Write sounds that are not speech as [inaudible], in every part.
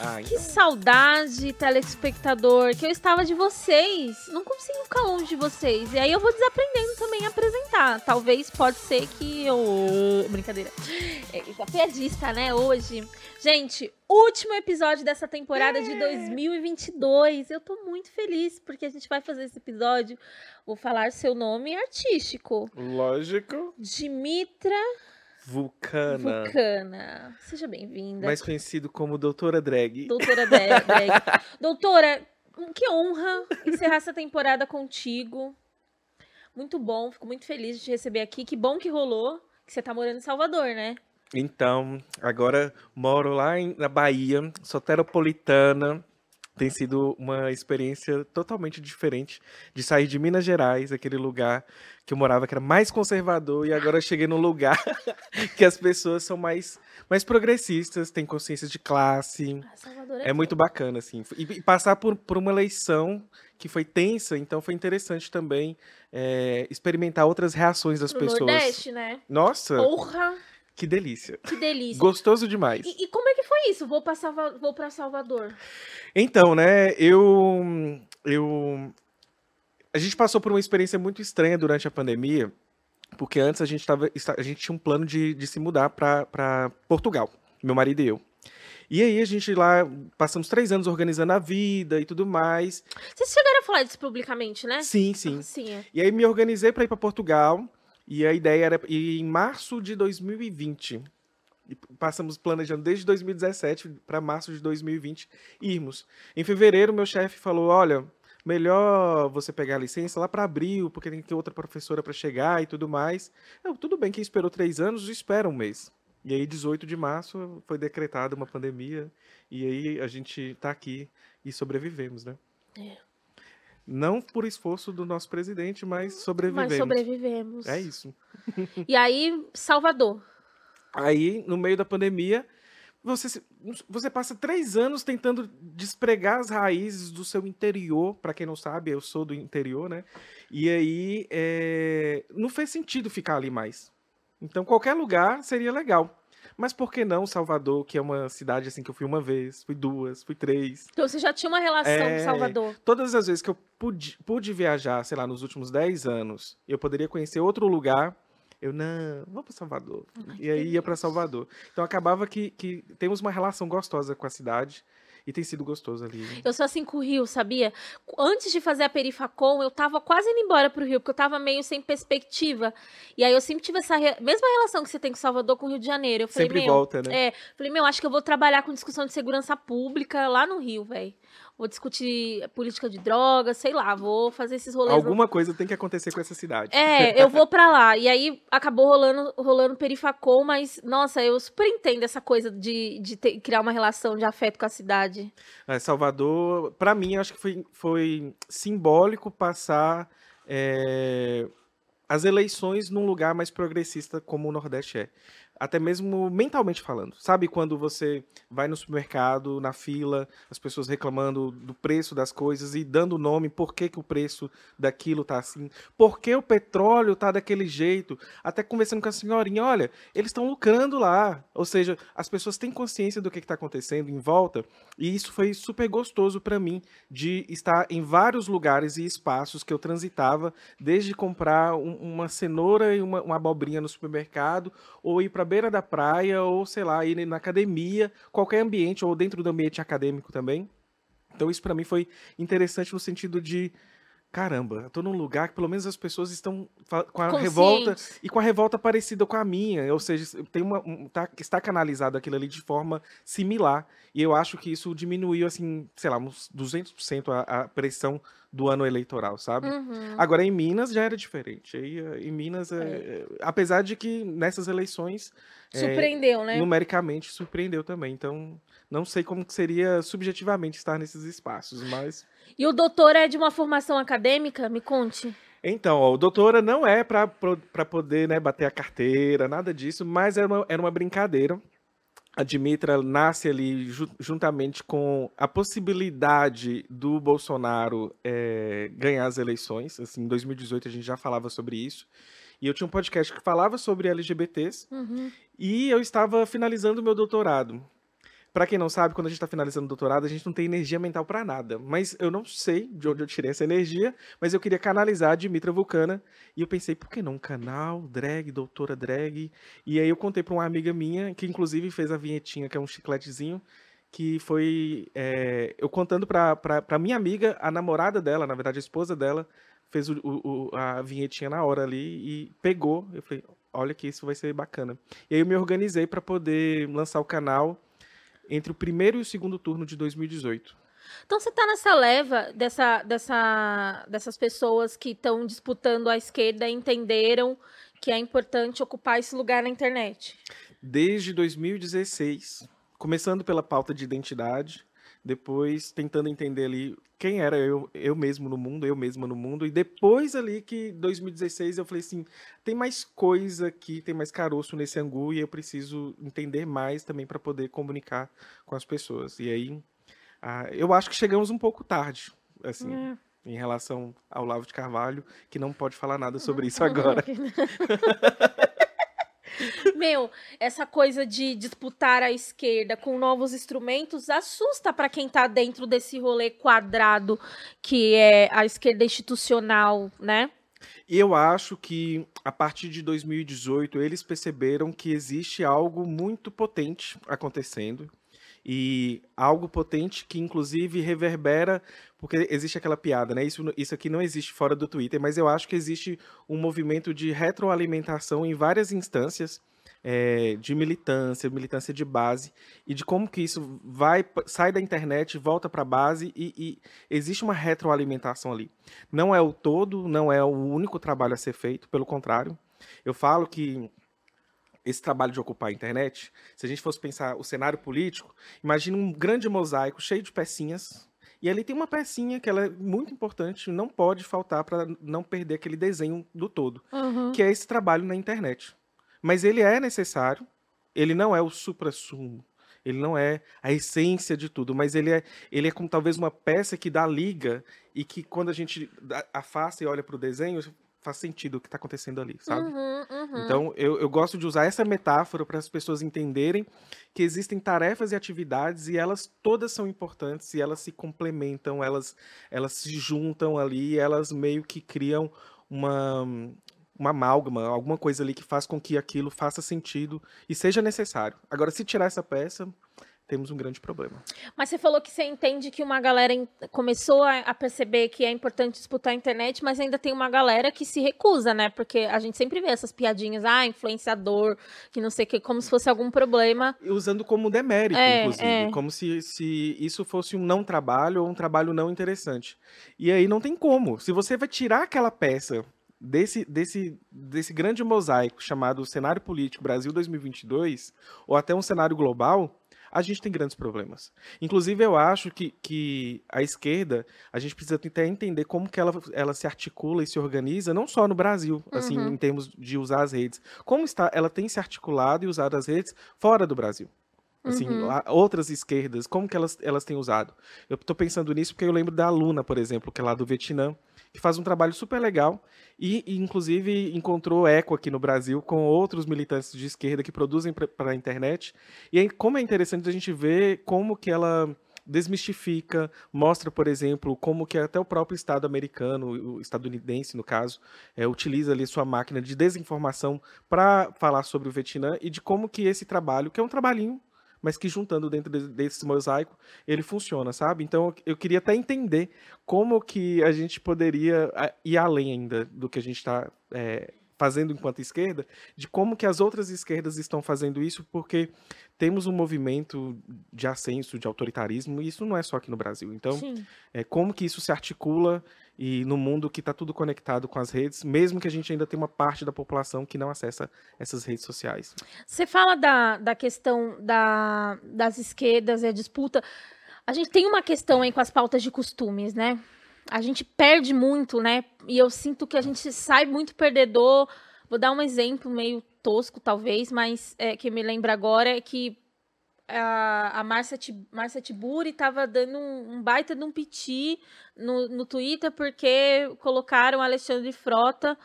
Ah, Que então. saudade, telespectador, que eu estava de vocês. Não consigo ficar longe de vocês. E aí eu vou desaprendendo também a apresentar. Talvez pode ser que eu. Brincadeira. É, piadista, né? Hoje. Gente, último episódio dessa temporada de 2022. Eu tô muito feliz porque a gente vai fazer esse episódio. Vou falar seu nome artístico. Lógico. Dimitra Vulcana. Vulcana. Seja bem-vinda. Mais conhecido como Doutora Drag. Doutora Drag. [laughs] Doutora, que honra encerrar essa temporada contigo. Muito bom, fico muito feliz de te receber aqui. Que bom que rolou, que você tá morando em Salvador, né? Então, agora moro lá em- na Bahia, soteropolitana. Tem sido uma experiência totalmente diferente de sair de Minas Gerais, aquele lugar que eu morava que era mais conservador, e agora eu cheguei num lugar [laughs] que as pessoas são mais, mais progressistas, têm consciência de classe. Ah, Salvador É muito bacana, assim. E, e passar por, por uma eleição que foi tensa, então foi interessante também é, experimentar outras reações das Pro pessoas. Nordeste, né? Nossa, Porra, que delícia. que delícia. Gostoso demais. E, e como é que foi isso? Vou Salva... Vou pra Salvador. Então, né, eu, eu. A gente passou por uma experiência muito estranha durante a pandemia, porque antes a gente, tava, a gente tinha um plano de, de se mudar para Portugal, meu marido e eu. E aí a gente lá passamos três anos organizando a vida e tudo mais. Vocês chegaram a falar disso publicamente, né? Sim, sim. Sim. é. E aí me organizei para ir para Portugal. E a ideia era ir em março de 2020. E passamos planejando desde 2017 para março de 2020 irmos. Em fevereiro, meu chefe falou: olha, melhor você pegar a licença lá para abril, porque tem que ter outra professora para chegar e tudo mais. Eu, tudo bem, quem esperou três anos, espera um mês. E aí, 18 de março, foi decretada uma pandemia. E aí a gente tá aqui e sobrevivemos, né? É. Não por esforço do nosso presidente, mas sobrevivemos. Mas sobrevivemos. É isso. [laughs] E aí, Salvador. Aí, no meio da pandemia, você, você passa três anos tentando despregar as raízes do seu interior. Para quem não sabe, eu sou do interior, né? E aí, é, não fez sentido ficar ali mais. Então, qualquer lugar seria legal. Mas por que não Salvador, que é uma cidade assim que eu fui uma vez, fui duas, fui três. Então você já tinha uma relação É. com Salvador. Todas as vezes que eu pude, pude viajar, sei lá, nos últimos 10 anos, eu poderia conhecer outro lugar. Eu, não, vou para Salvador. Ai, e aí ia para. Salvador. Então acabava que, que temos uma relação gostosa com a cidade. E tem sido gostoso ali. Eu sou assim com o Rio, sabia? Antes de fazer a Perifacom, eu tava quase indo embora pro Rio, porque eu tava meio sem perspectiva. E aí eu sempre tive essa re- mesma relação que você tem com Salvador com o Rio de Janeiro. Eu falei, Sempre volta, né? É, falei, meu, acho que eu vou trabalhar com discussão de segurança pública lá no Rio, velho. Vou discutir política de drogas, sei lá, vou fazer esses rolês. Alguma coisa tem que acontecer com essa cidade. É, eu vou pra lá. E aí acabou rolando, rolando Perifacom, mas, nossa, eu super entendo essa coisa de, de ter- criar uma relação de afeto com a cidade. É, Salvador, para mim, acho que foi, foi simbólico passar é, as eleições num lugar mais progressista como o Nordeste é. Até mesmo mentalmente falando. Sabe quando você vai no supermercado, na fila, as pessoas reclamando do preço das coisas e dando nome, por que, que o preço daquilo tá assim, por que o petróleo tá daquele jeito. Até conversando com a senhorinha, olha, eles estão lucrando lá. Ou seja, as pessoas têm consciência do que está acontecendo em volta e isso foi super gostoso para mim de estar em vários lugares e espaços que eu transitava, desde comprar um- uma cenoura e uma, uma abobrinha no supermercado, ou ir para beira da praia, ou sei lá, ir na academia, qualquer ambiente, ou dentro do ambiente acadêmico também. Então isso para mim foi interessante no sentido de caramba, eu tô num lugar que pelo menos as pessoas estão com a revolta e com a revolta parecida com a minha, ou seja, tem uma um- tá, está canalizado aquilo ali de forma similar. E eu acho que isso diminuiu assim, sei lá, uns 200% a, a pressão do ano eleitoral, sabe? Uhum. Agora em Minas já era diferente. Aí eh, em Minas, é, é, apesar de que nessas eleições é, Surpreendeu, né? numericamente surpreendeu também. Então, não sei como que seria subjetivamente estar nesses espaços, mas E o doutor é de uma formação acadêmica? Me conte. Então, ó, o doutora não é para poder né, bater a carteira, nada disso, mas era uma, era uma brincadeira. A Dimitra nasce ali ju- juntamente com a possibilidade do Bolsonaro eh, ganhar as eleições. Assim, em 2018 a gente já falava sobre isso. E eu tinha um podcast que falava sobre LGBTs Uhum. e eu estava finalizando o meu doutorado. Pra quem não sabe, quando a gente tá finalizando o doutorado, a gente não tem energia mental pra nada. Mas eu não sei de onde eu tirei essa energia, mas eu queria canalizar a Dimitra Vulcana. E eu pensei, por que não um canal, drag, doutora drag? E aí eu contei pra uma amiga minha, que inclusive fez a vinhetinha, que é um chicletezinho, que foi é, eu contando pra minha amiga, a namorada dela, na verdade a esposa dela, fez o, o, a vinhetinha na hora ali e pegou. Eu falei, olha que isso vai ser bacana. E aí eu me organizei para poder lançar o canal entre o primeiro e o segundo turno de 2018. Então você está nessa leva dessa, dessa, dessas pessoas que estão disputando a esquerda e entenderam que é importante ocupar esse lugar na internet? Desde 2016, começando pela pauta de identidade, depois tentando entender ali quem era eu, eu mesmo no mundo, eu mesma no mundo, e depois ali que 2016 eu falei assim, tem mais coisa aqui, tem mais caroço nesse angu e eu preciso entender mais também para poder comunicar com as pessoas. E aí, ah, eu acho que chegamos um pouco tarde, assim. É. Em relação ao Lavo de Carvalho, que não pode falar nada [laughs] sobre isso agora. [laughs] Meu, essa coisa de disputar a esquerda com novos instrumentos assusta para quem tá dentro desse rolê quadrado que é a esquerda institucional, né? Eu acho que a partir de 2018 eles perceberam que existe algo muito potente acontecendo e algo potente que inclusive reverbera, porque existe aquela piada, né? Isso, isso aqui não existe fora do Twitter, mas eu acho que existe um movimento de retroalimentação em várias instâncias é, de militância, militância de base, e de como que isso vai, sai da internet, volta para a base, e, e, existe uma retroalimentação ali. Não é o todo, não é o único trabalho a ser feito, pelo contrário. Eu falo que esse trabalho de ocupar a internet, se a gente fosse pensar o cenário político, imagine um grande mosaico cheio de pecinhas, e ali tem uma pecinha que ela é muito importante, não pode faltar para não perder aquele desenho do todo, uhum. que é esse trabalho na internet. Mas ele é necessário, ele não é o supra-sumo, ele não é a essência de tudo, mas ele é, ele é como talvez uma peça que dá liga e que quando a gente afasta e olha para o desenho, faz sentido o que está acontecendo ali, sabe? Uhum, uhum. Então, eu, eu gosto de usar essa metáfora para as pessoas entenderem que existem tarefas e atividades e elas todas são importantes e elas se complementam, elas, elas se juntam ali, elas meio que criam uma, uma amálgama, alguma coisa ali que faz com que aquilo faça sentido e seja necessário. Agora, se tirar essa peça, temos um grande problema. Mas você falou que você entende que uma galera começou a, perceber que é importante disputar a internet, mas ainda tem uma galera que se recusa, né? Porque a gente sempre vê essas piadinhas, ah, influenciador, que não sei o que, como se fosse algum problema. Usando como demérito, é, inclusive. É. Como se, se isso fosse um não trabalho ou um trabalho não interessante. E aí não tem como. Se você vai tirar aquela peça desse, desse, desse grande mosaico chamado cenário político Brasil 2022, ou até um cenário global, a gente tem grandes problemas. Inclusive, eu acho que, que a esquerda, a gente precisa tentar entender como que ela, ela se articula e se organiza, não só no Brasil, assim, uhum. em termos de usar as redes. Como está, ela tem se articulado e usado as redes fora do Brasil. Assim, uhum. outras esquerdas, como que elas, elas têm usado? Eu estou pensando nisso porque eu lembro da Luna, por exemplo, que é lá do Vietnã, que faz um trabalho super legal e, e, inclusive, encontrou eco aqui no Brasil com outros militantes de esquerda que produzem para a internet. E aí, como é interessante a gente ver como que ela desmistifica, mostra, por exemplo, como que até o próprio Estado americano, o estadunidense, no caso, é, utiliza ali sua máquina de desinformação para falar sobre o Vietnã e de como que esse trabalho, que é um trabalhinho mas que juntando dentro desse mosaico ele funciona, sabe? Então eu queria até entender como que a gente poderia ir além ainda do que a gente está é, fazendo enquanto esquerda, de como que as outras esquerdas estão fazendo isso, porque temos um movimento de ascenso, de autoritarismo, e isso não é só aqui no Brasil. Então, é, como que isso se articula e no mundo que está tudo conectado com as redes, mesmo que a gente ainda tenha uma parte da população que não acessa essas redes sociais. Você fala da, da questão da, das esquerdas e a disputa. A gente tem uma questão aí com as pautas de costumes, né? A gente perde muito, né? E eu sinto que a gente sai muito perdedor. Vou dar um exemplo meio tosco, talvez, mas é, que me lembra agora é que a, a Márcia, Tiburi estava dando um, um, baita de um piti no, no Twitter porque colocaram Alexandre Frota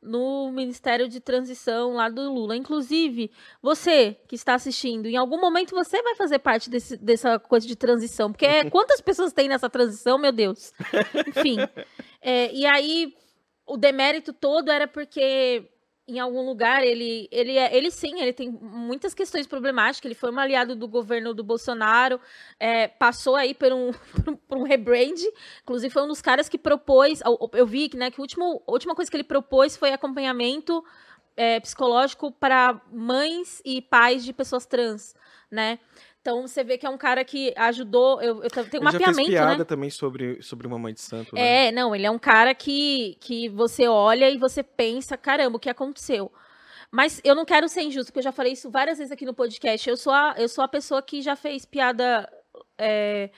no Ministério de Transição lá do Lula. Inclusive, você que está assistindo, em algum momento você vai fazer parte desse, dessa coisa de transição. Porque é, [laughs] quantas pessoas tem nessa transição, meu Deus? Enfim. É, e aí, o demérito todo era porque em algum lugar, ele, ele, é, ele sim, ele tem muitas questões problemáticas. Ele foi um aliado do governo do Bolsonaro, é, passou aí por um, [laughs] por um rebrand. Inclusive, foi um dos caras que propôs. Eu vi né, que a última, a última coisa que ele propôs foi acompanhamento é, psicológico para mães e pais de pessoas trans, né? Então você vê que é um cara que ajudou. Eu, eu tenho um mapeamento. Fez piada né? também sobre, sobre uma mãe de santo. Né? É, não, ele é um cara que, que você olha e você pensa, caramba, o que aconteceu? Mas eu não quero ser injusto, porque eu já falei isso várias vezes aqui no podcast. Eu sou a, eu sou a pessoa que já fez piada é,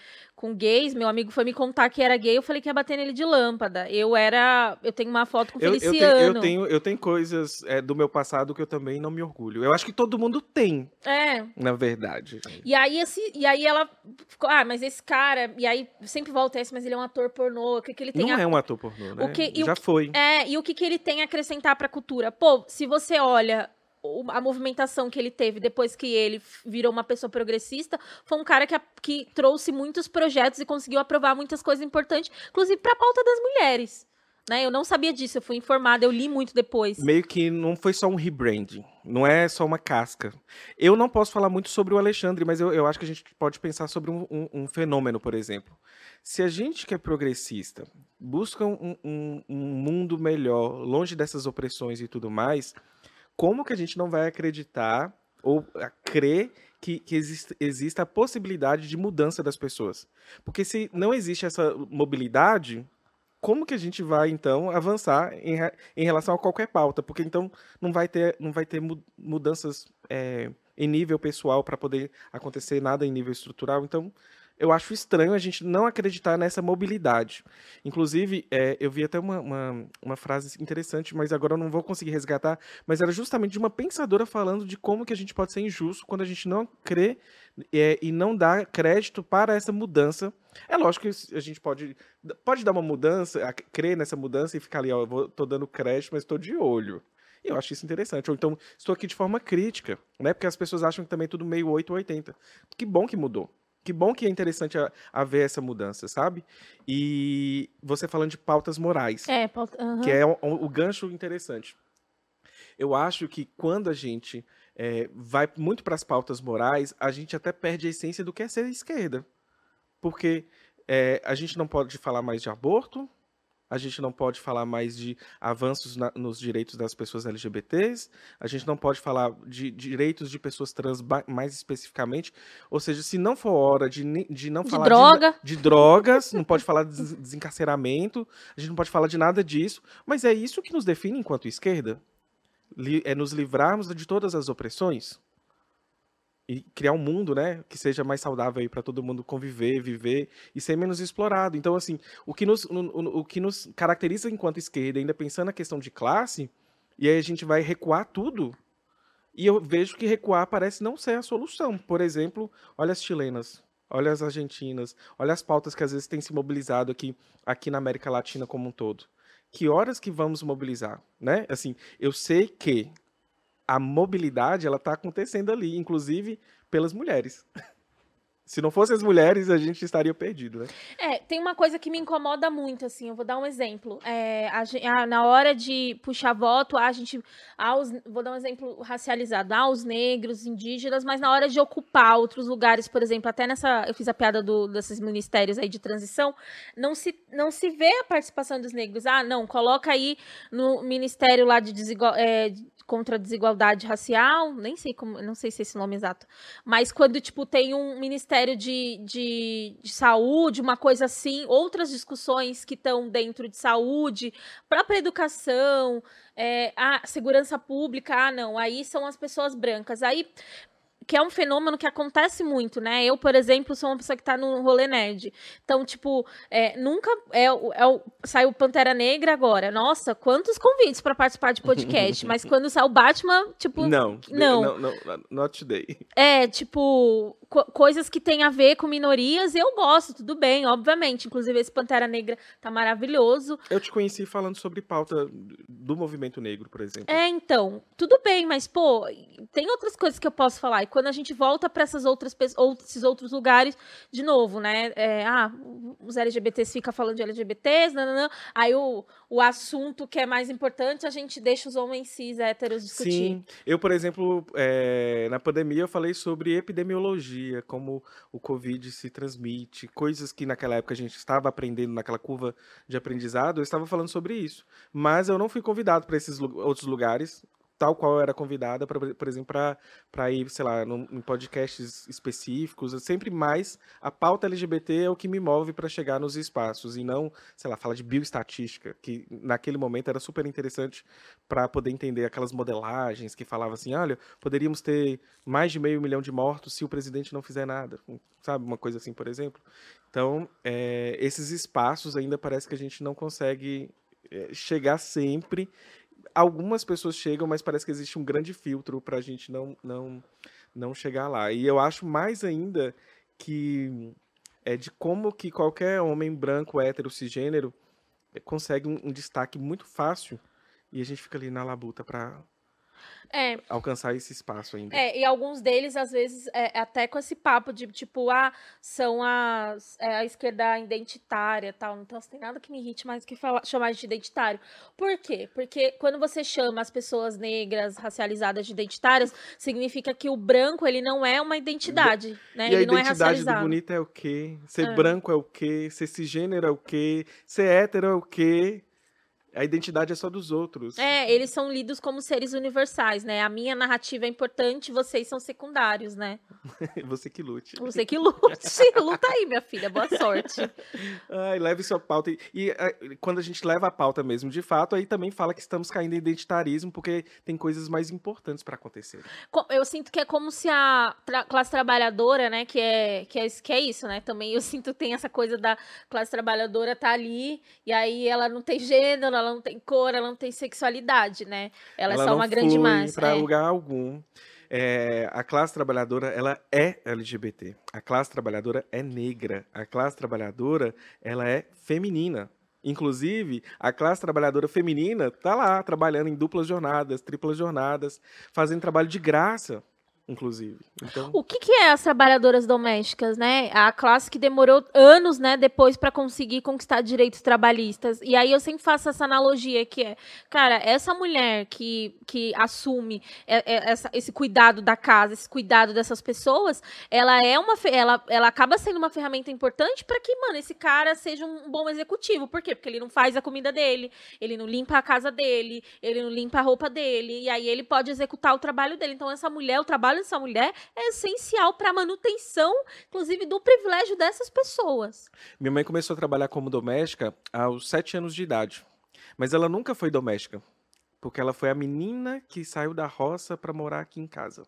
com gays, meu amigo foi me contar que era gay, eu falei que ia bater nele de lâmpada. Eu era. Eu tenho uma foto com o Feliciano. Eu, tenho, eu, tenho, eu tenho coisas é, do meu passado que eu também não me orgulho. Eu acho que todo mundo tem. É. Na verdade. E aí, esse, e aí ela ficou, ah, mas esse cara. E aí sempre volta esse, mas ele é um ator pornô. O que, que ele tem Não a... é um ator pornô, né? O que, Já o, foi. É, e o que, que ele tem a acrescentar pra cultura? Pô, se você olha a movimentação que ele teve depois que ele virou uma pessoa progressista, foi um cara que, que trouxe muitos projetos e conseguiu aprovar muitas coisas importantes, inclusive para a pauta das mulheres. Né? Eu não sabia disso, eu fui informada, eu li muito depois. Meio que não foi só um rebranding, não é só uma casca. Eu não posso falar muito sobre o Alexandre, mas eu, eu acho que a gente pode pensar sobre um, um, um fenômeno, por exemplo. Se a gente que é progressista busca um, um mundo melhor, longe dessas opressões e tudo mais, como que a gente não vai acreditar ou crer que, que existe, exista a possibilidade de mudança das pessoas? Porque se não existe essa mobilidade, como que a gente vai então avançar em, em relação a qualquer pauta? Porque então não vai ter, não vai ter mudanças é, em nível pessoal para poder acontecer nada em nível estrutural. Então eu acho estranho a gente não acreditar nessa mobilidade. Inclusive, é, eu vi até uma, uma, uma, frase interessante, mas agora eu não vou conseguir resgatar, mas era justamente de uma pensadora falando de como que a gente pode ser injusto quando a gente não crê é, e não dá crédito para essa mudança. É lógico que a gente pode, pode dar uma mudança, crer nessa mudança e ficar ali, ó, eu tô dando crédito, mas estou de olho. E eu acho isso interessante. Ou então, estou aqui de forma crítica, né? Porque as pessoas acham que também é tudo meio 8 ou 80. Que bom que mudou que bom que é interessante a, a, ver essa mudança, sabe? E você falando de pautas morais. É, pauta, que é o, o, gancho interessante. Eu acho que quando a gente é, vai muito para as pautas morais, a gente até perde a essência do que é ser esquerda. Porque é, a gente não pode falar mais de aborto, a gente não pode falar mais de avanços na, nos direitos das pessoas LGBTs, a gente não pode falar de direitos de pessoas trans mais especificamente, ou seja, se não for hora de, de não de falar droga. De, de drogas, não pode falar de [laughs] desencarceramento, a gente não pode falar de nada disso, mas é isso que nos define enquanto esquerda? é nos livrarmos de todas as opressões? E criar um mundo, né, que seja mais saudável para todo mundo conviver, viver e ser menos explorado. Então, assim, o que nos, o, o que nos caracteriza enquanto esquerda, ainda pensando na questão de classe, e aí a gente vai recuar tudo. E eu vejo que recuar parece não ser a solução. Por exemplo, olha as chilenas, olha as argentinas, olha as pautas que às vezes têm se mobilizado aqui, aqui na América Latina como um todo. Que horas que vamos mobilizar, né? Assim, eu sei que a mobilidade ela está acontecendo ali, inclusive pelas mulheres. [laughs] Se não fossem as mulheres, a gente estaria perdido, né? É, tem uma coisa que me incomoda muito, assim, eu vou dar um exemplo. É, a, a, na hora de puxar voto, a gente. Aos, vou dar um exemplo racializado, aos negros, indígenas, mas na hora de ocupar outros lugares, por exemplo, até nessa. Eu fiz a piada do, desses ministérios aí de transição, não se, não se vê a participação dos negros. Ah, não, coloca aí no ministério lá de desigual, é, contra a desigualdade racial, nem sei como, não sei se é esse nome exato, mas quando, tipo, tem um ministério de, de, de saúde, uma coisa assim, outras discussões que estão dentro de saúde, própria educação, é, a segurança pública, ah, não, aí são as pessoas brancas. Aí que é um fenômeno que acontece muito, né? Eu, por exemplo, sou uma pessoa que tá no rolê nerd. Então, tipo, é, nunca. É, é, saiu Pantera Negra agora. Nossa, quantos convites para participar de podcast. [laughs] mas quando saiu Batman, tipo. Não. Não. não, não not today. É, tipo. Co coisas que têm a ver com minorias, eu gosto, tudo bem, obviamente. Inclusive, esse Pantera Negra tá maravilhoso. Eu te conheci falando sobre pauta do movimento negro, por exemplo. É, então, tudo bem, mas, pô, tem outras coisas que eu posso falar. E quando a gente volta para essas outras esses outros lugares, de novo, né? É, ah, os LGBTs ficam falando de LGBTs, não, não, não. aí o, o assunto que é mais importante, a gente deixa os homens cis héteros discutir. Sim, eu, por exemplo, é, na pandemia eu falei sobre epidemiologia, como o Covid se transmite, coisas que naquela época a gente estava aprendendo naquela curva de aprendizado, eu estava falando sobre isso. Mas eu não fui convidado para esses outros lugares, tal qual eu era convidada, pra, por exemplo, para ir, sei lá, num, em podcasts específicos. Sempre mais a pauta LGBT é o que me move para chegar nos espaços e não, sei lá, falar de bioestatística, que naquele momento era super interessante para poder entender aquelas modelagens que falavam assim: olha, poderíamos ter mais de meio milhão de mortos se o presidente não fizer nada, sabe? Uma coisa assim, por exemplo. Então, é, esses espaços ainda parece que a gente não consegue é, chegar sempre algumas pessoas chegam, mas parece que existe um grande filtro para a gente não, não, não chegar lá. E eu acho mais ainda que é de como que qualquer homem branco, hétero, cisgênero é, consegue um, um destaque muito fácil e a gente fica ali na labuta para é. alcançar esse espaço ainda. É, e alguns deles, às vezes, é, até com esse papo de, tipo, ah, são as, é, a esquerda identitária tal. Então, não tem nada que me irrite mais que falar, chamar de identitário. Por quê? Porque quando você chama as pessoas negras, racializadas de identitárias, significa que o branco, ele não é uma identidade, né? E ele não é racializado. do bonito é o quê? Ser é. branco é o quê? Ser cisgênero é o quê? Ser hétero é o quê? A identidade é só dos outros. É, eles são lidos como seres universais, né? A minha narrativa é importante, vocês são secundários, né? [laughs] Você que lute. Você que lute. [laughs] Luta aí, minha filha. Boa sorte. Ai, leve sua pauta. E, e, e, quando a gente leva a pauta mesmo, de fato, aí também fala que estamos caindo em identitarismo, porque tem coisas mais importantes para acontecer. Eu sinto que é como se a tra classe trabalhadora, né, que é, que, é, que é isso, né? Também eu sinto que tem essa coisa da classe trabalhadora tá ali, e aí ela não tem gênero, ela não tem cor, ela não tem sexualidade, né? Ela, ela é só uma grande massa. Para é. lugar algum. É, a classe trabalhadora ela é LGBT. A classe trabalhadora é negra. A classe trabalhadora ela é feminina. Inclusive, a classe trabalhadora feminina está lá trabalhando em duplas jornadas, triplas jornadas, fazendo trabalho de graça inclusive. Então... O que, que é as trabalhadoras domésticas, né? A classe que demorou anos, né, depois para conseguir conquistar direitos trabalhistas. E aí eu sempre faço essa analogia que é, cara, essa mulher que, que assume essa, esse cuidado da casa, esse cuidado dessas pessoas, ela é uma, ela, ela acaba sendo uma ferramenta importante para que, mano, esse cara seja um bom executivo. Por quê? Porque ele não faz a comida dele, ele não limpa a casa dele, ele não limpa a roupa dele, e aí ele pode executar o trabalho dele. Então essa mulher, o trabalho dessa mulher é essencial para a manutenção, inclusive, do privilégio dessas pessoas. Minha mãe começou a trabalhar como doméstica aos sete anos de idade. Mas ela nunca foi doméstica. Porque ela foi a menina que saiu da roça para morar aqui em casa.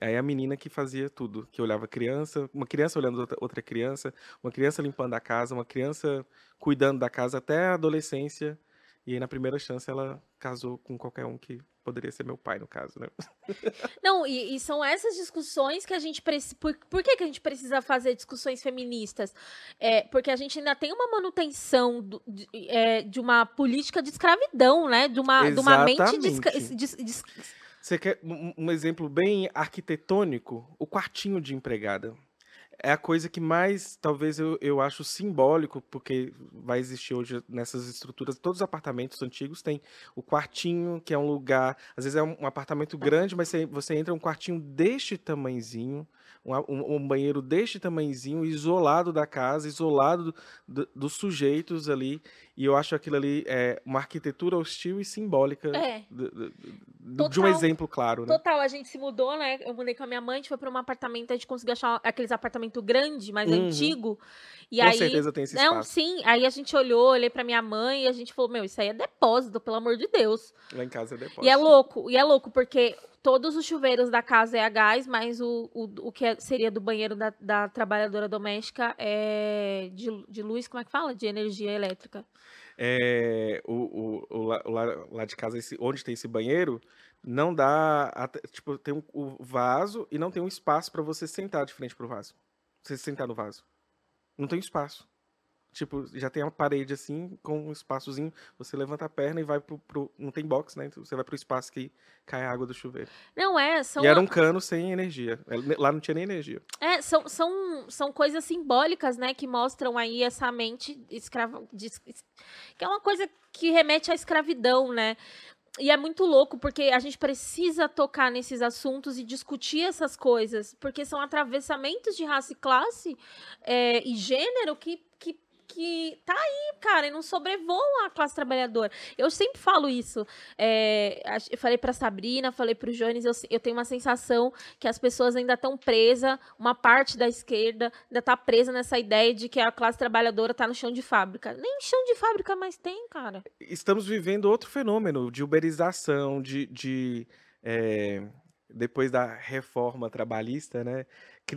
Aí a menina que fazia tudo, que olhava criança, uma criança olhando outra criança, uma criança limpando a casa, uma criança cuidando da casa até a adolescência. E aí, na primeira chance, ela casou com qualquer um que poderia ser meu pai, no caso, né? [laughs] Não, e, e são essas discussões que a gente precisa. Por, por que, que a gente precisa fazer discussões feministas? É, porque a gente ainda tem uma manutenção do, de, é, de, uma política de escravidão, né? De uma, de uma mente. De, de, Você quer um, um exemplo bem arquitetônico? O quartinho de empregada é a coisa que mais, talvez, eu, eu acho simbólico, porque vai existir hoje nessas estruturas, todos os apartamentos antigos têm o quartinho, que é um lugar, às vezes é um, apartamento grande, mas você, você entra um quartinho deste tamanhozinho, um, um, um, banheiro deste tamanhozinho, isolado da casa, isolado do, do, dos sujeitos ali, e eu acho aquilo ali é uma arquitetura hostil e simbólica é. de, de, de, um exemplo claro. Né? Total, a gente se mudou, né? Eu mudei com a minha mãe, a gente foi para um apartamento, a gente conseguiu achar aqueles apartamento grande, mais uhum. antigo. E com aí, certeza tem esse espaço. Não, sim, aí a gente olhou, olhei para minha mãe e a gente falou, meu, isso aí é depósito, pelo amor de Deus. Lá em casa é depósito. E é louco, e é louco, porque todos os chuveiros da casa é a gás, mas o, o, o que é, seria do banheiro da, da trabalhadora doméstica é de, de luz, como é que fala? De energia elétrica. É, o, o, o, lá, lá de casa, esse, onde tem esse banheiro, não dá. Tipo, tem um- o vaso e não tem um espaço pra você sentar de frente pro vaso. Você sentar no vaso. Não tem espaço. Tipo, já tem uma parede assim, com um espaçozinho. Você levanta a perna e vai pro. pro- não tem box, né? Então você vai pro espaço que cai a água do chuveiro. Não é, são E era um cano sem energia. Lá não tinha nem energia. É, são, são, são coisas simbólicas, né, que mostram aí essa mente escrava, que é uma coisa que remete à escravidão, né? E é muito louco, porque a gente precisa tocar nesses assuntos e discutir essas coisas, porque são atravessamentos de raça e classe é, e gênero que, que, tá aí, cara, e não sobrevoam a classe trabalhadora. Eu sempre falo isso. É, eu falei pra Sabrina, falei pro Jones, eu, eu tenho uma sensação que as pessoas ainda estão presas, uma parte da esquerda ainda tá presa nessa ideia de que a classe trabalhadora tá no chão de fábrica. Nem chão de fábrica mais tem, cara. Estamos vivendo outro fenômeno de uberização, de. de é, depois da reforma trabalhista, né?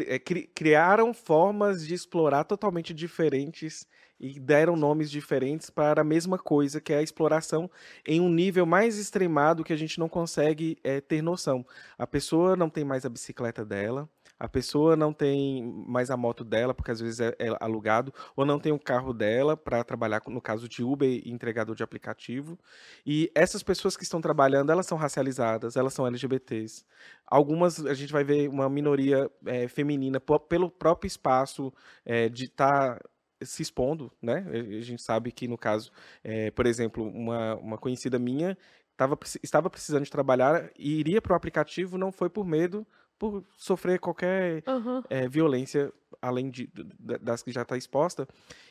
É, cri- criaram formas de explorar totalmente diferentes e deram nomes diferentes para a mesma coisa, que é a exploração em um nível mais extremado que a gente não consegue é, ter noção. A pessoa não tem mais a bicicleta dela, a pessoa não tem mais a moto dela, porque às vezes é, é alugado, ou não tem o carro dela para trabalhar, no caso de Uber e entregador de aplicativo. E essas pessoas que estão trabalhando, elas são racializadas, elas são LGBTs. Algumas a gente vai ver uma minoria é, feminina pelo próprio espaço é, de estar se expondo, né? A gente sabe que no caso, é, por exemplo, uma, uma conhecida minha tava, estava precisando de trabalhar e iria para o aplicativo, não foi por medo, por sofrer qualquer é, violência além de, da- das que já está exposta.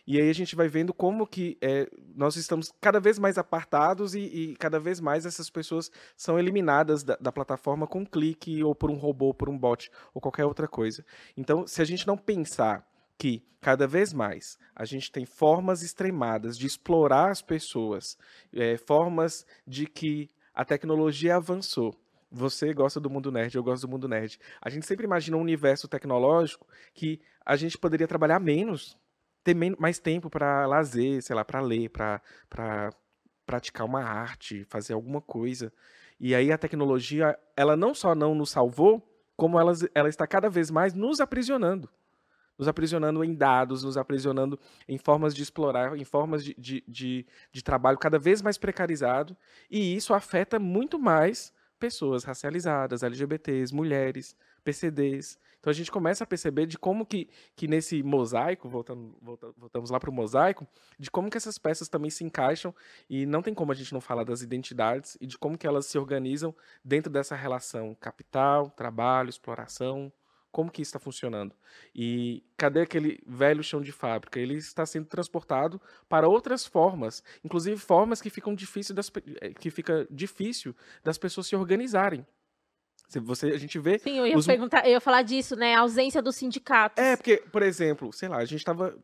E aí a gente vai vendo como que é, nós estamos cada vez mais apartados e, e cada vez mais essas pessoas são eliminadas da, da plataforma com um clique ou por um robô, por um bot ou qualquer outra coisa. Então, se a gente não pensar que cada vez mais a gente tem formas extremadas de explorar as pessoas, é, formas de que a tecnologia avançou. Você gosta do mundo nerd, eu gosto do mundo nerd. A gente sempre imagina um universo tecnológico que a gente poderia trabalhar menos, ter mais tempo para lazer, sei lá, para ler, para praticar uma arte, fazer alguma coisa. E aí a tecnologia, ela não só não nos salvou, como ela, ela está cada vez mais nos aprisionando. Nos aprisionando em dados, nos aprisionando em formas de explorar, em formas de, de, de, de trabalho cada vez mais precarizado. E isso afeta muito mais pessoas racializadas, LGBTs, mulheres, PCDs. Então a gente começa a perceber de como que, que nesse mosaico, voltando, volta- voltamos lá para o mosaico, de como que essas peças também se encaixam e não tem como a gente não falar das identidades e de como que elas se organizam dentro dessa relação capital, trabalho, exploração, como que está funcionando. E cadê aquele velho chão de fábrica? Ele está sendo transportado para outras formas, inclusive formas que ficam difícil das, eh, que fica difícil das pessoas se organizarem. Se você a gente vê Sim, eu ia Os- perguntar, eu ia falar disso, né? A ausência dos sindicatos. é porque, por exemplo, sei lá, a gente tava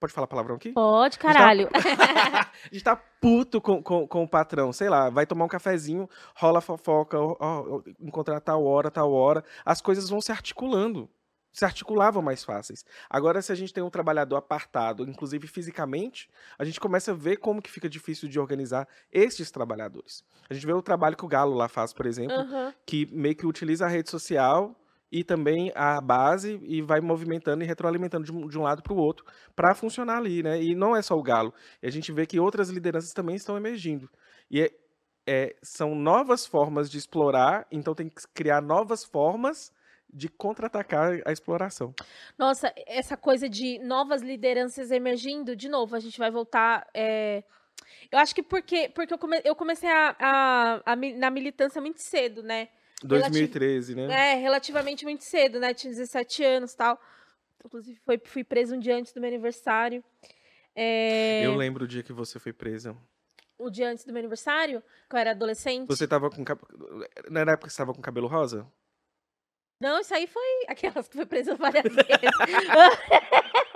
pode falar palavrão aqui? Pode, caralho. [laughs] a gente tá puto com, com, com o patrão, sei lá, vai tomar um cafezinho, rola fofoca, ó, ó, encontrar tal hora, tal hora, as coisas vão se articulando, se articulavam mais fáceis. Agora, se a gente tem um trabalhador apartado, inclusive fisicamente, a gente começa a ver como que fica difícil de organizar esses trabalhadores. A gente vê o trabalho que o Galo lá faz, por exemplo, Aham. que meio que utiliza a rede social e também a base e vai movimentando e retroalimentando de um, de um lado para o outro para funcionar ali, né? E não é só o Galo. A gente vê que outras lideranças também estão emergindo. E é- é, são novas formas de explorar, então tem que criar novas formas de contra-atacar a exploração. Nossa, essa coisa de novas lideranças emergindo, de novo, a gente vai voltar. é, Eu acho que porque, porque eu, come- eu comecei a, a- a na militância muito cedo, né? Relati- 2013, né? É, relativamente muito cedo, né? Tinha 17 anos e tal. Inclusive, foi, fui preso um dia antes do meu aniversário. É, Eu lembro o dia que você foi presa. O dia antes do meu aniversário, que eu era adolescente. Você tava com cab... Na época que você tava com cabelo rosa? Não, isso aí foi [laughs] aquelas que foi presa várias vezes. [laughs]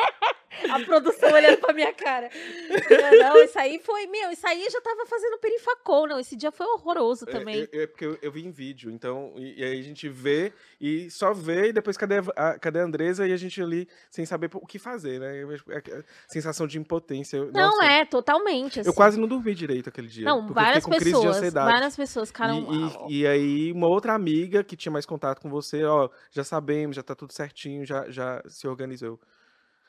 A produção olhando pra minha cara. Não, não, isso aí foi, meu, isso aí já tava fazendo perifacol, não. Esse dia foi horroroso também. É, é porque eu, eu, vi em vídeo, então, e, e, aí a gente vê e só vê, e depois cadê a, cadê a Andresa e a gente ali sem saber o que fazer, né? A sensação de impotência. Não, é, totalmente. Assim. Eu quase não dormi direito aquele dia. Não, várias pessoas. Várias pessoas, cara. E, e, e, aí, uma outra amiga que tinha mais contato com você, ó, já sabemos, já tá tudo certinho, já, já se organizou.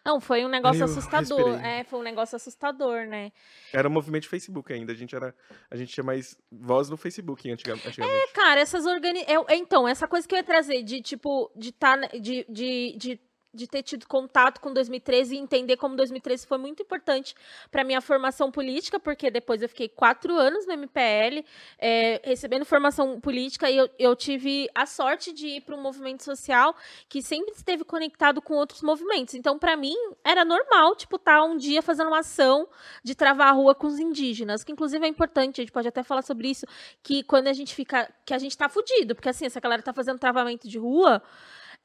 Não, foi um negócio assustador. É, foi um negócio assustador, né? Era um movimento de Facebook ainda. A gente era, a gente tinha mais voz no Facebook antigamente. É, cara, essas organi... Então, essa coisa que eu ia trazer de tipo de tá de, de, de de ter tido contato com 2013 e entender como 2013 foi muito importante para minha formação política, porque depois eu fiquei quatro anos no MPL, é, recebendo formação política, e eu, eu tive a sorte de ir para um movimento social que sempre esteve conectado com outros movimentos. Então, para mim, era normal, tipo, estar tá um dia fazendo uma ação de travar a rua com os indígenas, que inclusive é importante, a gente pode até falar sobre isso, que quando a gente fica, que a gente tá fudido, porque assim, essa galera tá fazendo travamento de rua,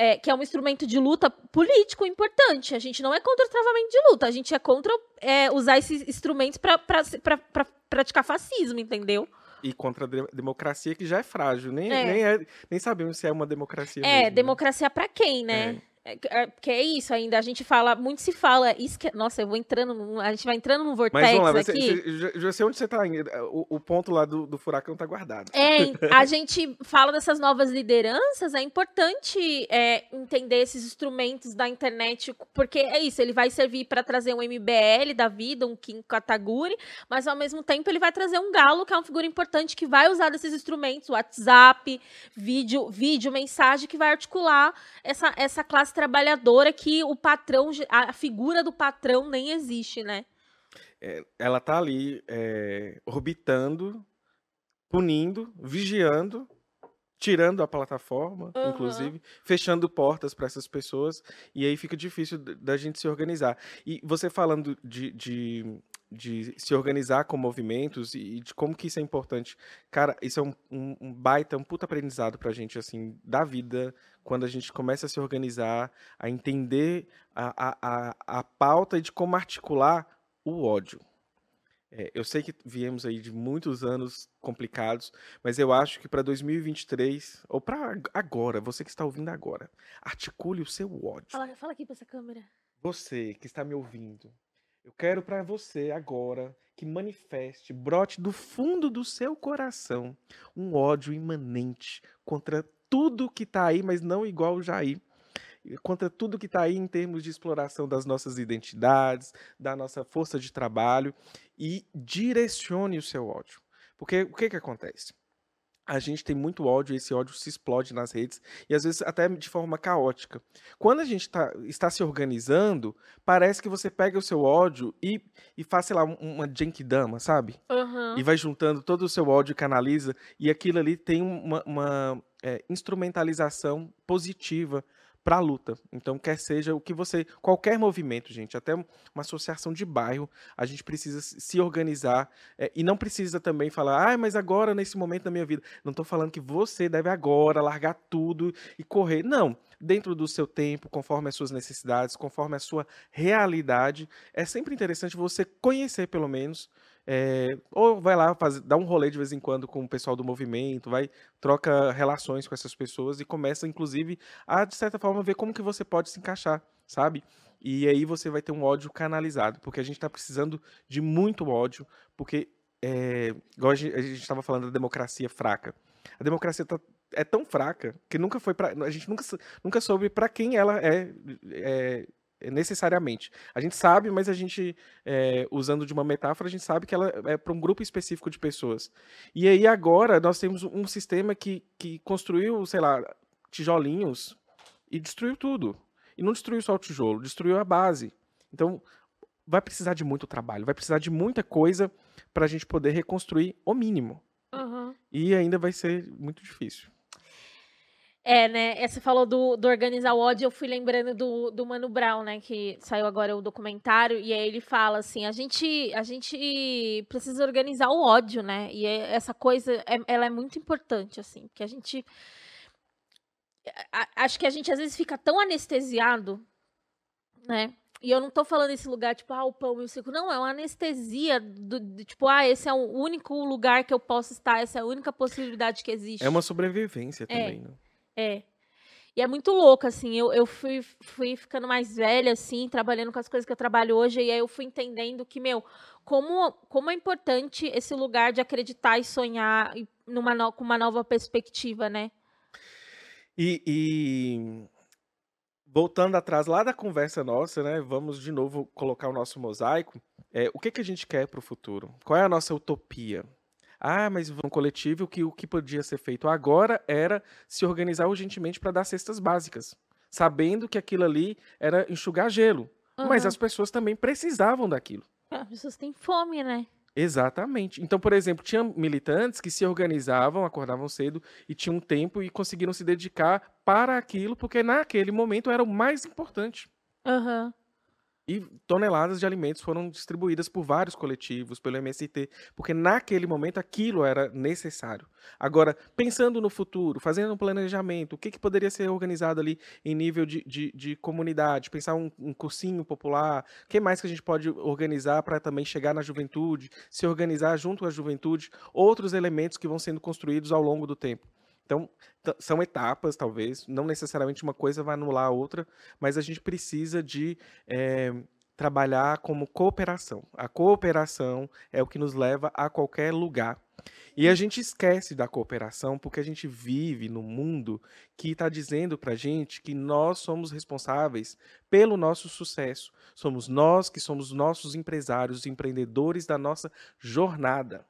é, que é um instrumento de luta político importante. A gente não é contra o travamento de luta, a gente é contra é, usar esses instrumentos para praticar fascismo, entendeu? E contra a democracia que já é frágil. Nem, é. Nem, é, nem sabemos se é uma democracia. É, mesmo, né? democracia né? para quem, né? É. É, é, é isso ainda, a gente fala, muito se fala, isso que, nossa, eu vou entrando, num, a gente vai entrando num vortex Mas vamos lá, aqui. Você, já sei onde você tá indo, o, o, ponto lá do, do furacão tá guardado. É, [laughs] a gente fala dessas novas lideranças, é importante é, entender esses instrumentos da internet, porque é isso, ele vai servir para trazer um MBL da vida, um Kim Kataguri, mas ao mesmo tempo ele vai trazer um galo, que é uma figura importante, que vai usar desses instrumentos, WhatsApp, vídeo, vídeo, mensagem, que vai articular essa, essa classe classe trabalhadora que o patrão, a figura do patrão nem existe, né? É, ela tá ali é, orbitando, punindo, vigiando, tirando a plataforma, uhum. inclusive, fechando portas para essas pessoas, e aí fica difícil da gente se organizar. E você falando de, de de se organizar com movimentos e de como que isso é importante. Cara, isso é um, um, um baita, um puta aprendizado pra gente, assim, da vida, quando a gente começa a se organizar, a entender a, a, a, a pauta de como articular o ódio. É, eu sei que viemos aí de muitos anos complicados, mas eu acho que para 2023, ou para agora, você que está ouvindo agora, articule o seu ódio. Fala, fala aqui para essa câmera. Você que está me ouvindo, eu quero para você agora que manifeste, brote do fundo do seu coração um ódio imanente contra tudo que está aí, mas não igual o Jair. Contra tudo que está aí em termos de exploração das nossas identidades, da nossa força de trabalho e direcione o seu ódio. Porque o que, que acontece? a gente tem muito ódio e esse ódio se explode nas redes e às vezes até de forma caótica. Quando a gente tá, está se organizando, parece que você pega o seu ódio e, e faz, sei lá, uma Genkidama, sabe? Uhum. E vai juntando todo o seu ódio e canaliza e aquilo ali tem uma, uma é, instrumentalização positiva para a luta. Então, quer seja o que você. Qualquer movimento, gente, até uma associação de bairro, a gente precisa se organizar é, e não precisa também falar, ah, mas agora, nesse momento da minha vida. Não estou falando que você deve agora largar tudo e correr. Não. Dentro do seu tempo, conforme as suas necessidades, conforme a sua realidade, é sempre interessante você conhecer, pelo menos, é, ou vai lá, faz, dá um rolê de vez em quando com o pessoal do movimento, vai, troca relações com essas pessoas e começa, inclusive, a, de certa forma, ver como que você pode se encaixar, sabe? E aí você vai ter um ódio canalizado, porque a gente está precisando de muito ódio, porque, é, igual a gente estava falando da democracia fraca. A democracia tá, é tão fraca que nunca foi para a gente nunca, nunca soube para quem ela é, é necessariamente. A gente sabe, mas a gente, é, usando de uma metáfora, a gente sabe que ela é para um grupo específico de pessoas. E aí agora nós temos um sistema que, que construiu, sei lá, tijolinhos e destruiu tudo. E não destruiu só o tijolo, destruiu a base. Então vai precisar de muito trabalho, vai precisar de muita coisa para a gente poder reconstruir o mínimo. Uhum. E ainda vai ser muito difícil. É, né? Você falou do, do organizar o ódio, eu fui lembrando do, do Mano Brown, né? Que saiu agora o documentário, e aí ele fala assim: a gente, a gente precisa organizar o ódio, né? E é, essa coisa, é, ela é muito importante, assim, porque a gente. A, acho que a gente às vezes fica tão anestesiado, né? E eu não tô falando esse lugar, tipo, ah, o pão e o circo. Não, é uma anestesia do, de, tipo, ah, esse é o único lugar que eu posso estar, essa é a única possibilidade que existe. É uma sobrevivência também, né? É. E é muito louco, assim, eu, eu fui, fui ficando mais velha, assim, trabalhando com as coisas que eu trabalho hoje, e aí eu fui entendendo que, meu, como, como é importante esse lugar de acreditar e sonhar numa no, com uma nova perspectiva, né? E, e, voltando atrás lá da conversa nossa, né? Vamos de novo colocar o nosso mosaico. É, o que, que a gente quer para o futuro? Qual é a nossa utopia? Ah, mas um coletivo que o que podia ser feito agora era se organizar urgentemente para dar cestas básicas, sabendo que aquilo ali era enxugar gelo. Uhum. Mas as pessoas também precisavam daquilo. As pessoas têm fome, né? Exatamente. Então, por exemplo, tinha militantes que se organizavam, acordavam cedo e tinham tempo e conseguiram se dedicar para aquilo, porque naquele momento era o mais importante. Uhum. E toneladas de alimentos foram distribuídas por vários coletivos, pelo MST, porque naquele momento aquilo era necessário. Agora, pensando no futuro, fazendo um planejamento, o que, que poderia ser organizado ali em nível de, de, de comunidade, pensar um, um, cursinho popular, o que mais que a gente pode organizar para também chegar na juventude, se organizar junto à juventude, outros elementos que vão sendo construídos ao longo do tempo. Então, são etapas, talvez, não necessariamente uma coisa vai anular a outra, mas a gente precisa de é, trabalhar como cooperação. A cooperação é o que nos leva a qualquer lugar. E a gente esquece da cooperação porque a gente vive num mundo que está dizendo para a gente que nós somos responsáveis pelo nosso sucesso. Somos nós que somos nossos empresários, empreendedores da nossa jornada.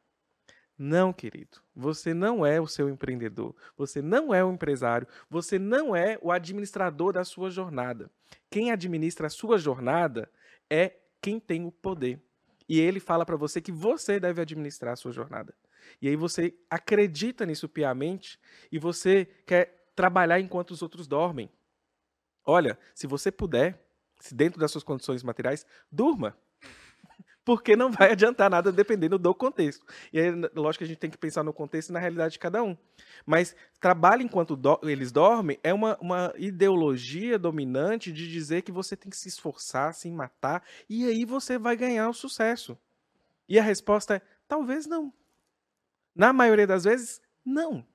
Não, querido. Você não é o seu empreendedor. Você não é o empresário. Você não é o administrador da sua jornada. Quem administra a sua jornada é quem tem o poder. E ele fala para você que você deve administrar a sua jornada. E aí você acredita nisso piamente e você quer trabalhar enquanto os outros dormem. Olha, se você puder, se dentro das suas condições materiais, durma porque não vai [laughs] adiantar nada dependendo do contexto. E aí, lógico que a gente tem que pensar no contexto e na realidade de cada um. Mas trabalho enquanto do eles dormem é uma, uma ideologia dominante de dizer que você tem que se esforçar, se matar, e aí você vai ganhar o sucesso. E a resposta é: talvez não. Na maioria das vezes, não.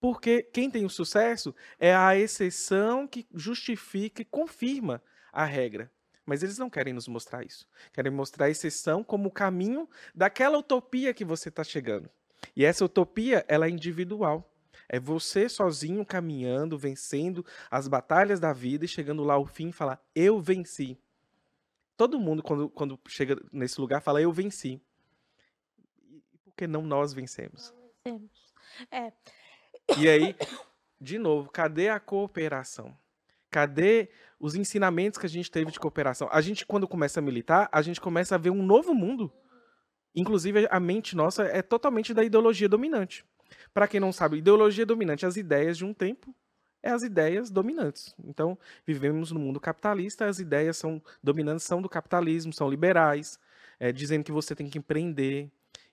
Porque quem tem o sucesso é a exceção que justifica e confirma a regra. Mas eles não querem nos mostrar isso. Querem mostrar a exceção como o caminho daquela utopia que você está chegando. E essa utopia, ela é individual. É você sozinho caminhando, vencendo as batalhas da vida e chegando lá ao fim e falar: Eu venci. Todo mundo, quando, quando chega nesse lugar, fala: Eu venci. E por que não nós vencemos? vencemos. É. E aí, de novo, cadê a cooperação? Cadê os ensinamentos que a gente teve de cooperação? A gente, quando começa a militar, a gente começa a ver um novo mundo. Inclusive, a mente nossa é totalmente da ideologia dominante. Para quem não sabe, ideologia dominante, as ideias de um tempo, é as ideias dominantes. Então, vivemos no mundo capitalista, as ideias são dominantes são do capitalismo, são liberais, é, dizendo que você tem que empreender.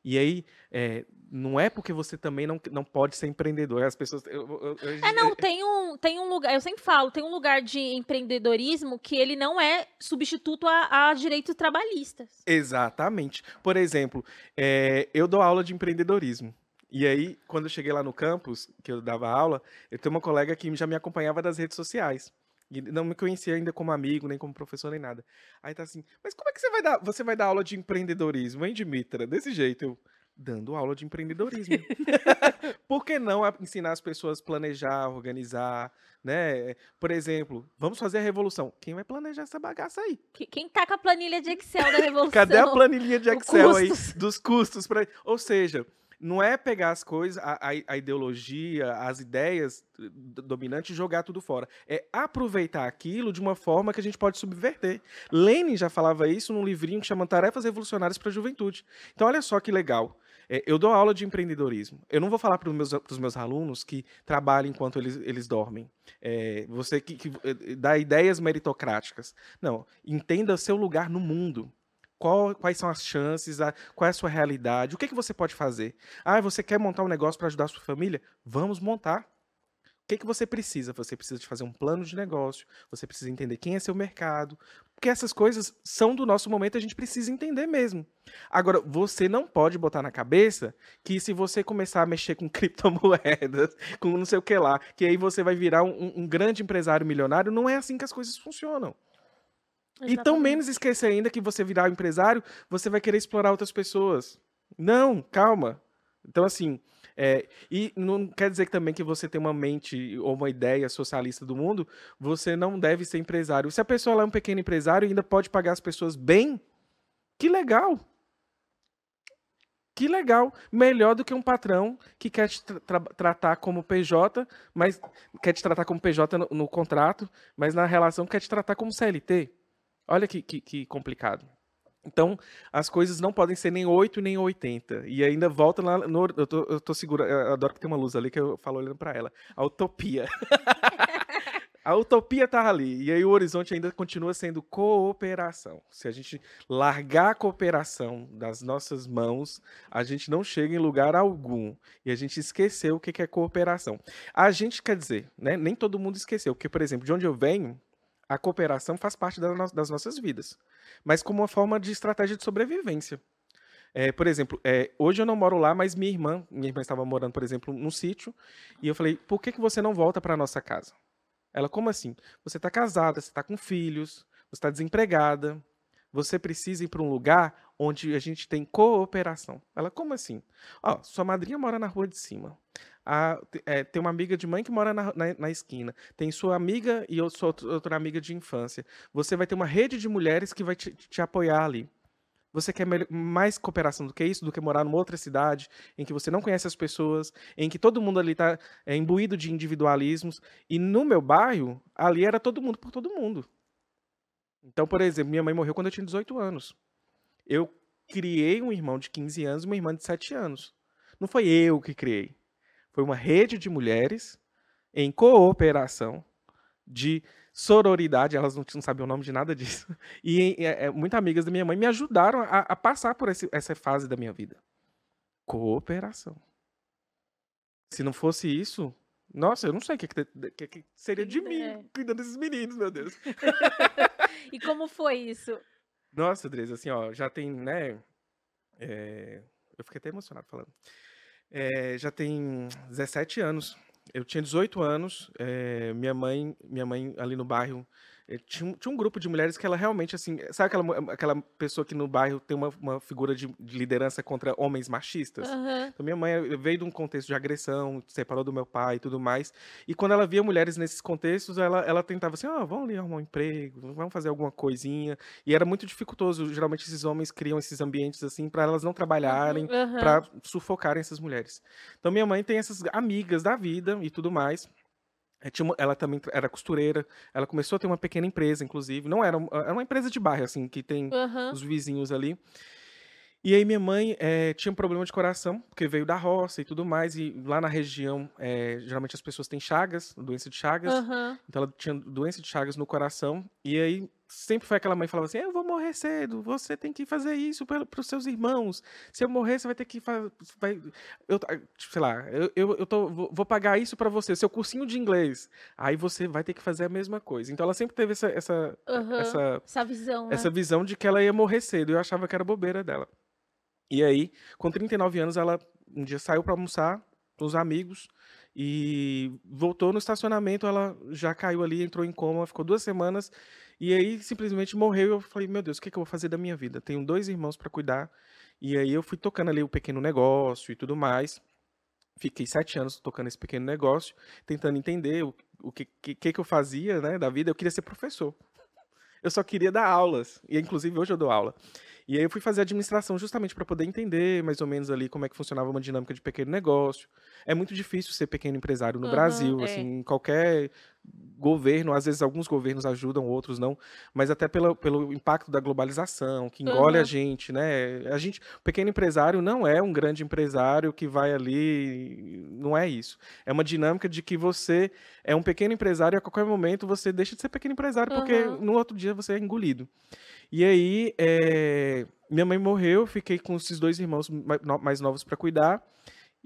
E aí, é, não é porque você também não, não pode ser empreendedor. As pessoas. Eu, eu, eu, é, não, tem um, tem um lugar, eu sempre falo, tem um lugar de empreendedorismo que ele não é substituto a, a direitos trabalhistas. Exatamente. Por exemplo, é, eu dou aula de empreendedorismo. E aí, quando eu cheguei lá no campus, que eu dava aula, eu tenho uma colega que já me acompanhava das redes sociais. E não me conhecia ainda como amigo, nem como professor, nem nada. Aí tá assim, mas como é que você vai dar, você vai dar aula de empreendedorismo, hein, Dimitra? Desse jeito. Eu, dando aula de empreendedorismo. [laughs] Por que não ensinar as pessoas a planejar, organizar, né? Por exemplo, vamos fazer a revolução. Quem vai planejar essa bagaça aí? Quem tá com a planilha de Excel da revolução? [laughs] Cadê a planilha de Excel aí dos custos para? Ou seja, não é pegar as coisas, a, a, a, ideologia, as ideias dominantes e jogar tudo fora. É aproveitar aquilo de uma forma que a gente pode subverter. Lenin já falava isso num livrinho que chama Tarefas Revolucionárias para a Juventude. Então, olha só que legal. É, eu dou aula de empreendedorismo. Eu não vou falar para os meus, meus alunos que trabalham enquanto eles, eles dormem. É, você que, que é, dá ideias meritocráticas. Não. Entenda seu lugar no mundo. Qual, quais são as chances, a, qual é a sua realidade, o que, que você pode fazer. Ah, você quer montar um negócio para ajudar a sua família? Vamos montar. que, que você precisa? Você precisa de fazer um plano de negócio, você precisa entender quem é seu mercado, porque essas coisas são do nosso momento, a gente precisa entender mesmo. Agora, você não pode botar na cabeça que se você começar a mexer com [laughs] criptomoedas, com não sei o que lá, que aí você vai virar um, um grande empresário milionário, não é assim que as coisas funcionam. Exatamente. E tão menos esquecer ainda que você virar um empresário, você vai querer explorar outras pessoas. Não, calma. Então, assim, é, e não quer dizer também que você tem uma mente ou uma ideia socialista do mundo, você não deve ser empresário. Se a pessoa é um pequeno empresário e ainda pode pagar as pessoas bem, que legal. Que legal. Melhor do que um patrão que quer te tra tratar como PJ, mas quer te tratar como PJ no, no, contrato, mas na relação quer te tratar como CLT. Olha que, que, que complicado. Então, as coisas não podem ser nem 8 nem 80. E ainda volta lá no. Eu tô, eu tô segura. Eu adoro que tem uma luz ali que eu falo olhando para ela. A utopia. [laughs] a utopia tá ali. E aí o horizonte ainda continua sendo cooperação. Se a gente largar a cooperação das nossas mãos, a gente não chega em lugar algum. E a gente esqueceu o que é cooperação. A gente quer dizer, né? Nem todo mundo esqueceu. Porque, por exemplo, de onde eu venho, a cooperação faz parte das nossas vidas, mas como uma forma de estratégia de sobrevivência. É, por exemplo, é, hoje eu não moro lá, mas minha irmã, minha irmã estava morando, por exemplo, num sítio, e eu falei, por que, que você não volta para a nossa casa? Ela, como assim? Você está casada, você está com filhos, você está desempregada, você precisa ir para um lugar onde a gente tem cooperação. Ela, como assim? Ó, sua madrinha mora na rua de cima a, é, tem uma amiga de mãe que mora na, na, na, esquina, tem sua amiga e eu sou outra amiga de infância. Você vai ter uma rede de mulheres que vai te, te apoiar ali. Você quer mais cooperação do que isso, do que morar numa outra cidade em que você não conhece as pessoas, em que todo mundo ali está é, imbuído de individualismos. E no meu bairro, ali era todo mundo por todo mundo. Então, por exemplo, minha mãe morreu quando eu tinha 18 anos. Eu criei um irmão de 15 anos e uma irmã de 7 anos. Não foi eu que criei. Foi uma rede de mulheres em cooperação, de sororidade, elas não, não sabiam o nome de nada disso. [laughs] E é, é, muitas amigas da minha mãe me ajudaram a, a passar por esse, essa fase da minha vida. Cooperação. Se não fosse isso, nossa, eu não sei o que, que, que seria de mim é. cuidando desses meninos, meu Deus. [laughs] e como foi isso? Nossa, Andres, assim, ó, já tem, né? É, eu fiquei até emocionado falando. É, já tem 17 anos. Eu tinha 18 anos. É, minha mãe, minha mãe ali no bairro tinha, tinha, um grupo de mulheres que ela realmente, assim, sabe aquela, aquela pessoa que no bairro tem uma, uma figura de, de, liderança contra homens machistas? Uhum. Então, minha mãe veio de um contexto de agressão, separou do meu pai e tudo mais. E quando ela via mulheres nesses contextos, ela, ela tentava assim: ó, oh, vamos ali arrumar um emprego, vamos fazer alguma coisinha. E era muito dificultoso. Geralmente, esses homens criam esses ambientes, assim, para elas não trabalharem, uhum. para sufocarem essas mulheres. Então, minha mãe tem essas amigas da vida e tudo mais. É, ela também era costureira. Ela começou a ter uma pequena empresa, inclusive. Não era, era uma empresa de bairro, assim, que tem uhum. os vizinhos ali. E aí minha mãe é, tinha um problema de coração, porque veio da roça e tudo mais, e lá na região, é, geralmente as pessoas têm chagas, doença de chagas, uhum. então ela tinha doença de chagas no coração, e aí sempre foi aquela mãe que falava assim, eu vou morrer cedo, você tem que fazer isso para os seus irmãos, se eu morrer você vai ter que fazer, vai, eu, tipo, sei lá, eu, eu, eu tô, vou pagar isso para você, seu cursinho de inglês, aí você vai ter que fazer a mesma coisa. Então ela sempre teve essa, essa, uhum. essa, essa visão, essa né? visão de que ela ia morrer cedo, eu achava que era bobeira dela. E aí, com 39 anos, ela um dia saiu para almoçar com os amigos e voltou no estacionamento. Ela já caiu ali, entrou em coma, ficou duas semanas e aí simplesmente morreu. Eu falei: Meu Deus, o que, que eu vou fazer da minha vida? Tenho dois irmãos para cuidar. E aí eu fui tocando ali o pequeno negócio e tudo mais. Fiquei sete anos tocando esse pequeno negócio, tentando entender o, o que, que, que eu fazia né, da vida. Eu queria ser professor. Eu só queria dar aulas. E inclusive hoje eu dou aula. E aí eu fui fazer administração justamente para poder entender mais ou menos ali como é que funcionava uma dinâmica de pequeno negócio. É muito difícil ser pequeno empresário no uhum, Brasil, é. assim, em qualquer governo, às vezes alguns governos ajudam, outros não, mas até pelo, pelo impacto da globalização, que engole uhum. a gente, né? A gente, o pequeno empresário não é um grande empresário que vai ali, não é isso. É uma dinâmica de que você é um pequeno empresário e a qualquer momento você deixa de ser pequeno empresário uhum. porque no outro dia você é engolido. E aí, é, minha mãe morreu, fiquei com esses dois irmãos mais novos para cuidar.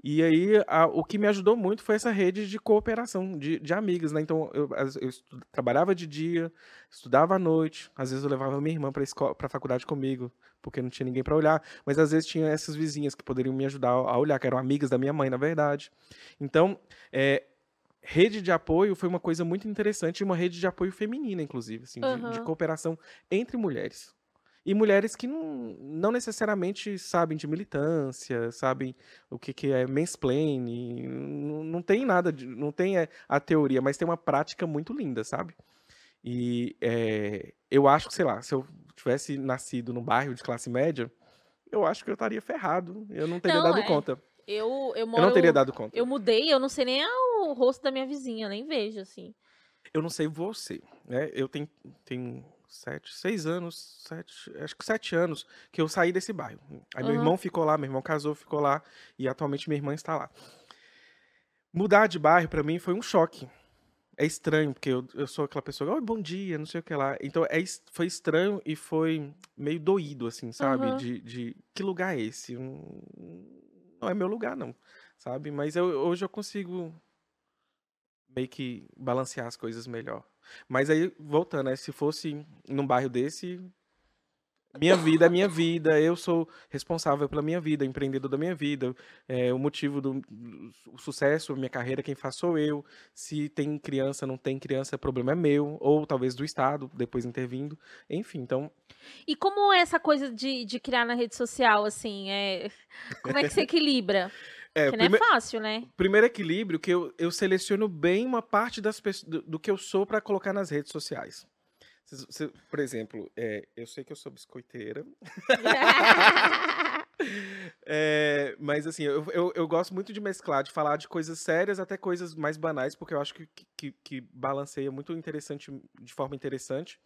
E aí, a- o que me ajudou muito foi essa rede de cooperação de, de amigas, né? Então, eu, eu estu- trabalhava de dia, estudava à noite, às vezes eu levava minha irmã para a faculdade comigo, porque não tinha ninguém para olhar, mas às vezes tinha essas vizinhas que poderiam me ajudar a olhar, que eram amigas da minha mãe, na verdade. Então, é, rede de apoio foi uma coisa muito interessante, uma rede de apoio feminina, inclusive, assim, de- de, Aham. cooperação entre mulheres. E mulheres que não, não necessariamente sabem de militância, sabem o que, que é mansplaining, não, não tem nada, de, não tem é, a teoria, mas tem uma prática muito linda, sabe? E é, eu acho que, sei lá, se eu tivesse nascido num bairro de classe média, eu acho que eu estaria ferrado. Eu não teria Não, dado é. conta. Eu, eu moro. Eu não teria dado conta. Eu mudei, eu não sei nem o rosto da minha vizinha, nem vejo, assim. Eu não sei você, né? Eu tenho, tenho sete, seis anos, sete, acho que sete anos que eu saí desse bairro. Aí meu Aham. irmão ficou lá, meu irmão casou, ficou lá e atualmente minha irmã está lá. Mudar de bairro pra mim foi um choque. É estranho, porque eu, eu sou aquela pessoa, oi, bom dia, não sei o que lá. Então é, foi estranho e foi meio doído, assim, sabe? Aham. De, de que lugar é esse? Não, não é meu lugar, não, sabe? Mas eu, hoje eu consigo meio que balancear as coisas melhor. Mas aí, voltando, né? Se fosse num bairro desse, minha vida é minha vida, eu sou responsável pela minha vida, empreendedor da minha vida. É, o motivo do o sucesso, minha carreira, quem faz sou eu. Se tem criança, não tem criança, o problema é meu. Ou talvez do Estado, depois intervindo. Enfim, então, E como é essa coisa de, de criar na rede social, assim? É... Como é que você [laughs] equilibra? é, Porque não prime- é fácil, né? primeiro equilíbrio que eu, eu seleciono bem uma parte das do, do que eu sou para colocar nas redes sociais. Por exemplo, é, eu sei que eu sou biscoiteira, [laughs] [laughs] É, mas assim, eu, eu, eu gosto muito de mesclar, de falar de coisas sérias até coisas mais banais, porque eu acho que, que, que balanceia muito interessante, de forma interessante.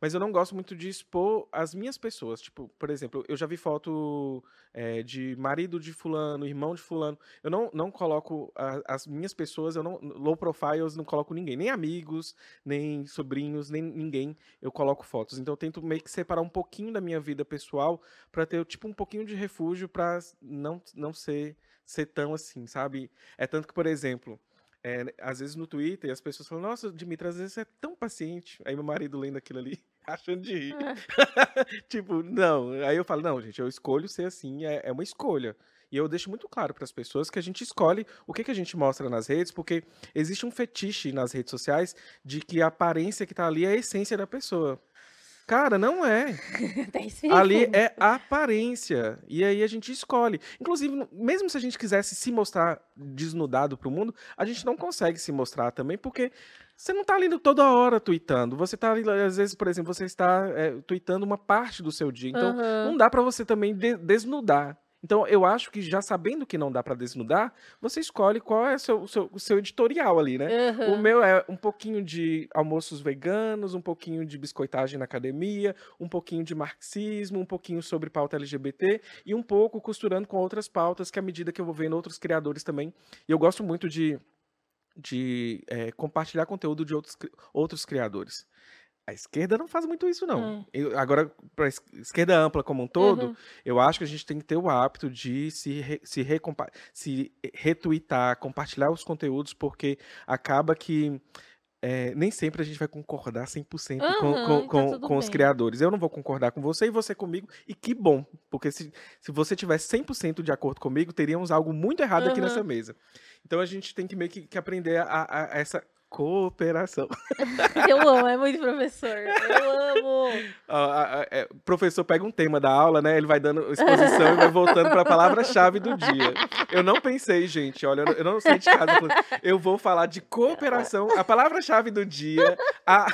Mas eu não gosto muito de expor as minhas pessoas. Tipo, por exemplo, eu já vi foto é, de marido de fulano, irmão de fulano. Eu não, não coloco a- as minhas pessoas, eu não. Low profile, eu não coloco ninguém. Nem amigos, nem sobrinhos, nem ninguém. Eu coloco fotos. Então eu tento meio que separar um pouquinho da minha vida pessoal para ter tipo um pouquinho de refúgio para não, não ser ser tão assim, sabe? É tanto que, por exemplo, é, às vezes no Twitter as pessoas falam, nossa, Dimitri, às vezes você é tão paciente. Aí meu marido lendo aquilo ali, [laughs] achando de rir. [laughs] tipo, não. Aí eu falo, não, gente, eu escolho ser assim, é, é uma escolha. E eu deixo muito claro para as pessoas que a gente escolhe o que, que a gente mostra nas redes, porque existe um fetiche nas redes sociais de que a aparência que tá ali é a essência da pessoa. Cara, não é. [laughs] Ali é a aparência. E aí a gente escolhe. Inclusive, mesmo se a gente quisesse se mostrar desnudado pro mundo, a gente não consegue se mostrar também, porque você não tá ali toda hora tweetando. Você tá ali, às vezes, por exemplo, você está é, tweetando uma parte do seu dia. Então, Aham. não dá pra você também de- desnudar. Então, eu acho que já sabendo que não dá pra desnudar, você escolhe qual é o seu, o seu, o seu editorial ali, né? O Aham. meu é um pouquinho de almoços veganos, um pouquinho de biscoitagem na academia, um pouquinho de marxismo, um pouquinho sobre pauta LGBT e um pouco costurando com outras pautas que à medida que eu vou vendo outros criadores também. E eu gosto muito de, de eh, compartilhar conteúdo de outros, outros criadores. A esquerda não faz muito isso, não. Eu- agora, para esquerda ampla como um todo, Uhum. eu acho que a gente tem que ter o hábito de se, re- se, recompa- se retweetar, compartilhar os conteúdos, porque acaba que é, nem sempre a gente vai concordar 100% com, Aham, com, e tá com, com os criadores. Eu não vou concordar com você e você comigo, e que bom, porque se, se você tivesse 100% de acordo comigo, teríamos algo muito errado aqui Aham. nessa mesa. Então a gente tem que meio que, que aprender a, a- a essa cooperação. [laughs] Eu amo, é muito professor. Eu amo. A- é, o professor pega um tema da aula, né? Ele vai dando exposição e vai voltando para a palavra-chave do dia. Eu não pensei, gente, olha, eu não- não sei de casa. Eu vou falar de cooperação. A palavra-chave do dia, a,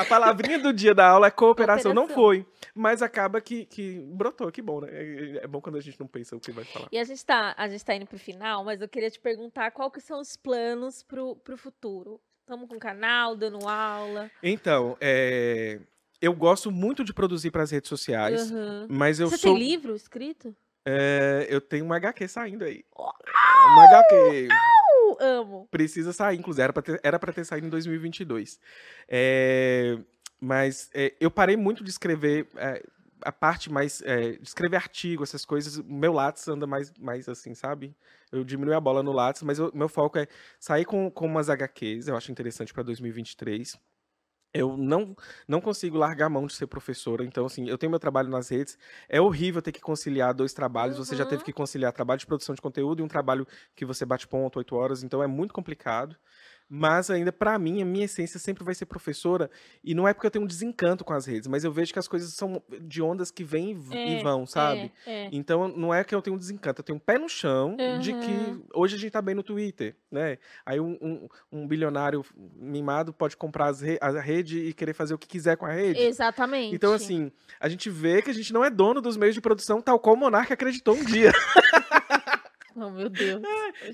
a palavrinha do dia da aula é cooperação. Não Cooperação. foi, mas acaba que, que brotou. Que bom, né? É, é bom quando a gente não pensa o que vai falar. E a gente, tá, a gente tá indo pro final, mas eu queria te perguntar qual que são os planos pro, pro futuro. Estamos com canal, dando aula. Então, é, eu gosto muito de produzir para as redes sociais, Aham. mas eu Você sou. tem livro escrito? é, eu tenho uma HQ saindo aí. Uma HQ. Eu amo. precisa sair, inclusive, era pra ter, era ter saído em 2022. É, mas é, eu parei muito de escrever a parte mais é, escrever artigo, essas coisas, meu Lattes anda mais, mais assim, sabe? Eu diminui a bola no Lattes, mas o meu foco é sair com, com umas HQs, eu acho interessante para 2023 eu não, não consigo largar a mão de ser professora. Então, assim, eu tenho meu trabalho nas redes. É horrível ter que conciliar dois trabalhos. Uhum. Você já teve que conciliar trabalho de produção de conteúdo e um trabalho que você bate ponto oito horas. Então, é muito complicado mas ainda para mim a minha essência sempre vai ser professora e não é porque eu tenho um desencanto com as redes, mas eu vejo que as coisas são de ondas que vêm é, e vão, sabe? É, é. Então não é que eu tenho um desencanto, eu tenho um pé no chão uhum. de que hoje a gente tá bem no Twitter, né? Aí um, um, um bilionário mimado pode comprar re a rede e querer fazer o que quiser com a rede. Exatamente. Então assim, a gente vê que a gente não é dono dos meios de produção tal qual o Monarca acreditou um dia. [laughs] Oh, meu Deus.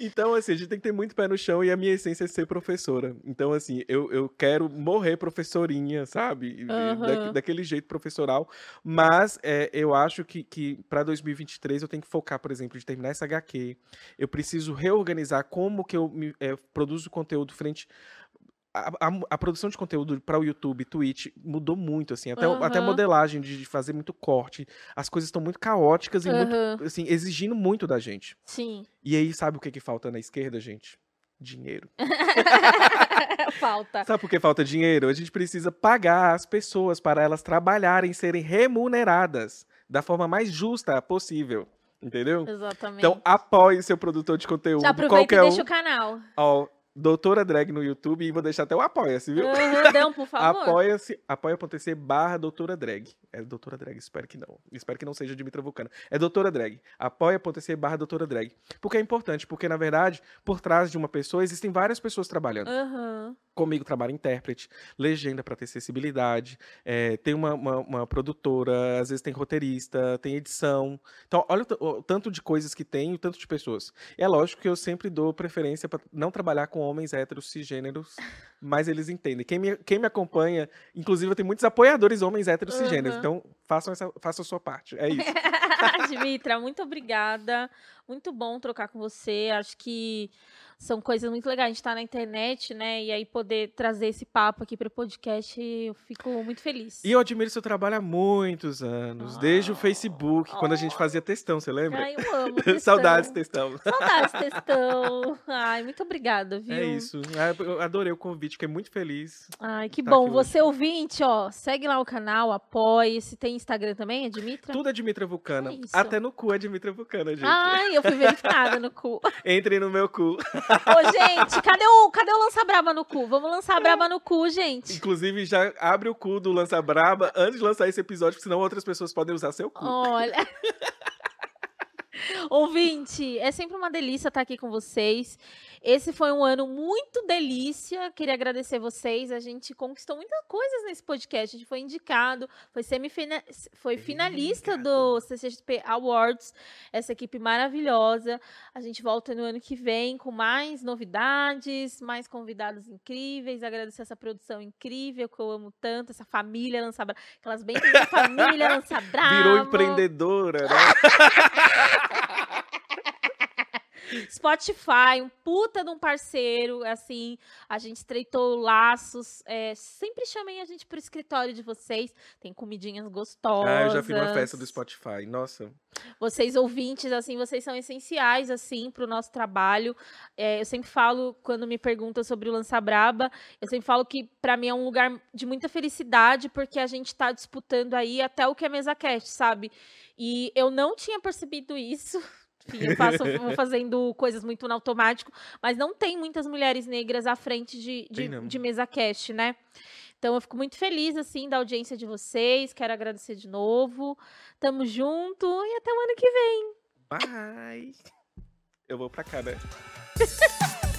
então, assim, a gente tem que ter muito pé no chão e a minha essência é ser professora. Então, assim, eu, eu quero morrer professorinha, sabe? Uhum. Da, daquele jeito professoral. Mas é, eu acho que, que para 2023 eu tenho que focar, por exemplo, de terminar essa HQ. Eu preciso reorganizar como que eu me, é, produzo conteúdo frente a, a, a, produção de conteúdo para o YouTube, Twitch, mudou muito, assim. Até, uhum. até a modelagem de fazer muito corte. As coisas estão muito caóticas e uhum. muito, assim, exigindo muito da gente. Sim. E aí, sabe o que, que falta na esquerda, gente? Dinheiro. [laughs] falta. Sabe por que falta dinheiro? A gente precisa pagar as pessoas para elas trabalharem, serem remuneradas da forma mais justa possível. Entendeu? Exatamente. Então, apoie seu produtor de conteúdo. Já aproveita qualquer e deixa um. o canal. Ó, Doutora Drag no YouTube e vou deixar até o apoia-se, viu? Uhum, por [laughs] favor. Apoia-se, apoia.se barra Doutora Drag. É Doutora Drag, espero que não. Espero que não seja Dimitra Vulcano. É Doutora Drag. Apoia.se barra Doutora Drag. Porque é importante, porque na verdade, por trás de uma pessoa existem várias pessoas trabalhando. Uhum. Comigo trabalha intérprete, legenda para ter acessibilidade, é, tem uma, uma, uma, produtora, às vezes tem roteirista, tem edição. Então, olha o, o tanto de coisas que tem o tanto de pessoas. É lógico que eu sempre dou preferência para não trabalhar com homens héteros cisgêneros, mas eles entendem. Quem me, quem me acompanha, inclusive eu tenho muitos apoiadores homens héteros uhum. cisgêneros, então façam, essa, façam a sua parte. É isso. [laughs] Dimitra, muito obrigada. Muito bom trocar com você. Acho que são coisas muito legais. A gente está na internet, né? E aí poder trazer esse papo aqui para o podcast, eu fico muito feliz. E eu admiro seu trabalho há muitos anos, desde o Facebook, oh. quando a gente fazia textão, você lembra? Ai, eu amo. [laughs] Textão. Saudades textão. Saudades [laughs] textão. Ai, muito obrigada, viu? É isso. Ah, eu adorei o convite, fiquei muito feliz. Ai, que bom. Você hoje. ouvinte, ó, segue lá o canal, apoie. Se tem Instagram também, é? Tudo é Dimitra Vulcana. É Até no cu é Dimitra Vulcana, gente. Ai, eu fui verificada no cu. [laughs] Entrem no meu cu. Ô, gente, cadê o, cadê o Lança Braba no cu? Vamos lançar a Braba no cu, gente. Inclusive, já abre o cu do Lança Braba antes de lançar esse episódio, porque senão outras pessoas podem usar seu cu. Olha. [laughs] [laughs] Ouvinte, é sempre uma delícia estar aqui com vocês. Esse foi um ano muito delícia. Queria agradecer vocês. A gente conquistou muitas coisas nesse podcast. A gente foi indicado, foi semifina, foi finalista do CCXP Awards. Essa equipe maravilhosa. A gente volta no ano que vem com mais novidades, mais convidados incríveis. Agradecer essa produção incrível que eu amo tanto, essa família Lança Brava, aquelas bem família Lança Brava. [laughs] Virou empreendedora, né? [laughs] Spotify, um puta de um parceiro, assim, a gente estreitou laços. É, sempre chamei a gente pro escritório de vocês. Tem comidinhas gostosas. Ah, eu já fui numa festa do Spotify, nossa. Vocês ouvintes, assim, vocês são essenciais, assim, pro nosso trabalho. É, eu sempre falo, quando me perguntam sobre o Lança Braba, eu sempre falo que para mim é um lugar de muita felicidade, porque a gente tá disputando aí até o que é mesa cast, sabe? E eu não tinha percebido isso [laughs] enfim, eu faço, vou fazendo coisas muito no automático, mas não tem muitas mulheres negras à frente de, de, de mesa cast, né? Então eu fico muito feliz, assim, da audiência de vocês. Quero agradecer de novo. Tamo junto e até o ano que vem. Bye! Eu vou pra cá, né? [laughs]